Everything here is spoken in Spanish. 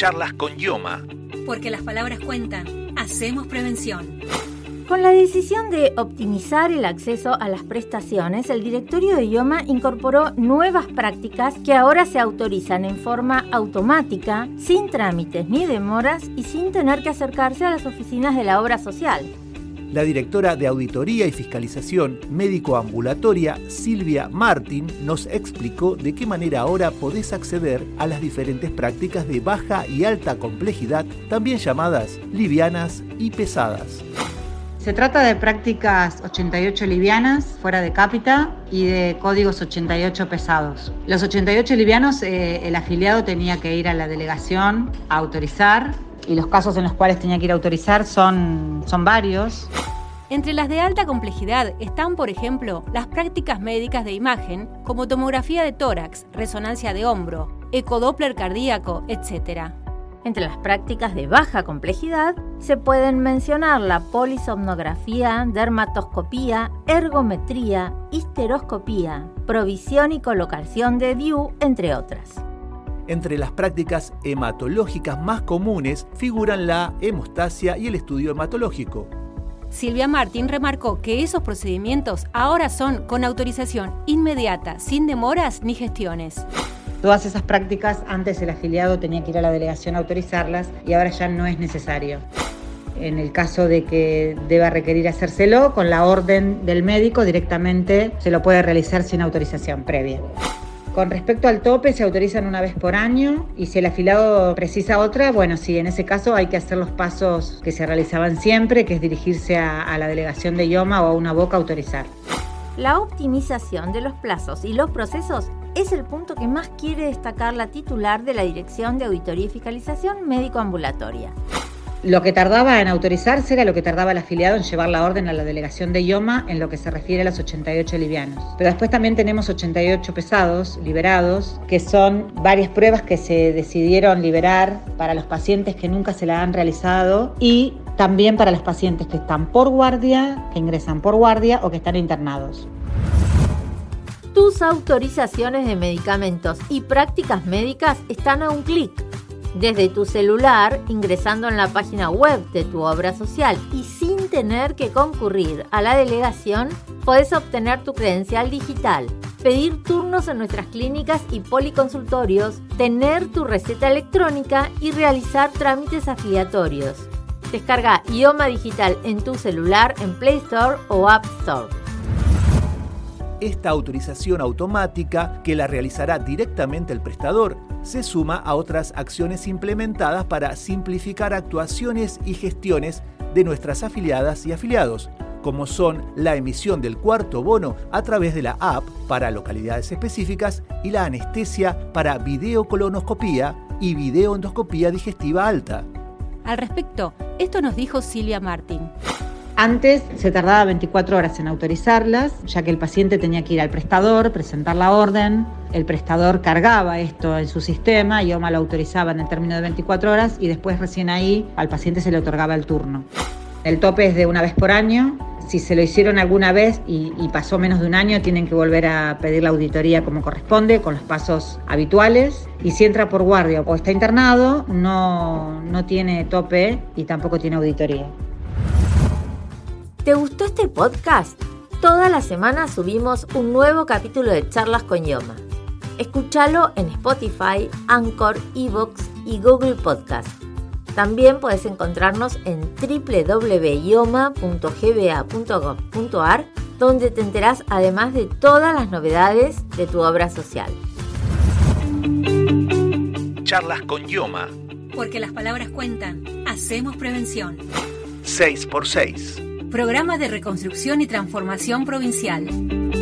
Charlas con Yoma. Porque las palabras cuentan. Hacemos prevención. Con la decisión de optimizar el acceso a las prestaciones, el directorio de IOMA incorporó nuevas prácticas que ahora se autorizan en forma automática, sin trámites ni demoras y sin tener que acercarse a las oficinas de la obra social. La directora de Auditoría y Fiscalización Médico Ambulatoria, Silvia Martín, nos explicó de qué manera ahora podés acceder a las diferentes prácticas de baja y alta complejidad, también llamadas livianas y pesadas. Se trata de prácticas 88 livianas, fuera de cápita, y de códigos 88 pesados. Los 88 livianos, eh, el afiliado tenía que ir a la delegación a autorizar, y los casos en los cuales tenía que ir a autorizar son, son varios. Entre las de alta complejidad están, por ejemplo, las prácticas médicas de imagen, como tomografía de tórax, resonancia de hombro, ecodoppler cardíaco, etc. Entre las prácticas de baja complejidad se pueden mencionar la polisomnografía, dermatoscopía, ergometría, histeroscopía, provisión y colocación de DIU, entre otras. Entre las prácticas hematológicas más comunes figuran la hemostasia y el estudio hematológico. Silvia Martín remarcó que esos procedimientos ahora son con autorización inmediata, sin demoras ni gestiones. Todas esas prácticas antes el afiliado tenía que ir a la delegación a autorizarlas y ahora ya no es necesario. En el caso de que deba requerir hacérselo, con la orden del médico directamente se lo puede realizar sin autorización previa. Con respecto al tope, se autorizan una vez por año y si el afiliado precisa otra, bueno, sí, en ese caso hay que hacer los pasos que se realizaban siempre, que es dirigirse a, a la delegación de IOMA o a una boca a autorizar. La optimización de los plazos y los procesos es el punto que más quiere destacar la titular de la Dirección de Auditoría y Fiscalización Médico-Ambulatoria. Lo que tardaba en autorizarse era lo que tardaba el afiliado en llevar la orden a la delegación de IOMA en lo que se refiere a los 88 livianos. Pero después también tenemos 88 pesados liberados, que son varias pruebas que se decidieron liberar para los pacientes que nunca se la han realizado y también para los pacientes que están por guardia, que ingresan por guardia o que están internados. Tus autorizaciones de medicamentos y prácticas médicas están a un clic. Desde tu celular, ingresando en la página web de tu obra social y sin tener que concurrir a la delegación, puedes obtener tu credencial digital, pedir turnos en nuestras clínicas y policonsultorios, tener tu receta electrónica y realizar trámites afiliatorios. Descarga Ioma Digital en tu celular en Play Store o App Store. Esta autorización automática, que la realizará directamente el prestador, se suma a otras acciones implementadas para simplificar actuaciones y gestiones de nuestras afiliadas y afiliados, como son la emisión del cuarto bono a través de la app para localidades específicas y la anestesia para videocolonoscopía y videoendoscopía digestiva alta. Al respecto, esto nos dijo Silvia Martín. Antes se tardaba 24 horas en autorizarlas, ya que el paciente tenía que ir al prestador, presentar la orden, el prestador cargaba esto en su sistema, IOMA lo autorizaba en el término de 24 horas y después recién ahí al paciente se le otorgaba el turno. El tope es de una vez por año. Si se lo hicieron alguna vez y, y, pasó menos de un año, tienen que volver a pedir la auditoría como corresponde, con los pasos habituales. Y si entra por guardia o está internado, no, no tiene tope y tampoco tiene auditoría. ¿Te gustó este podcast? Toda la semana subimos un nuevo capítulo de Charlas con Yoma. Escúchalo en Spotify, Anchor, Evox y Google Podcast. También puedes encontrarnos en www.yoma.gba.gov.ar, donde te enterás además de todas las novedades de tu obra social. Charlas con Yoma. Porque las palabras cuentan. Hacemos prevención. 6 por 6 Programa de Reconstrucción y Transformación Provincial.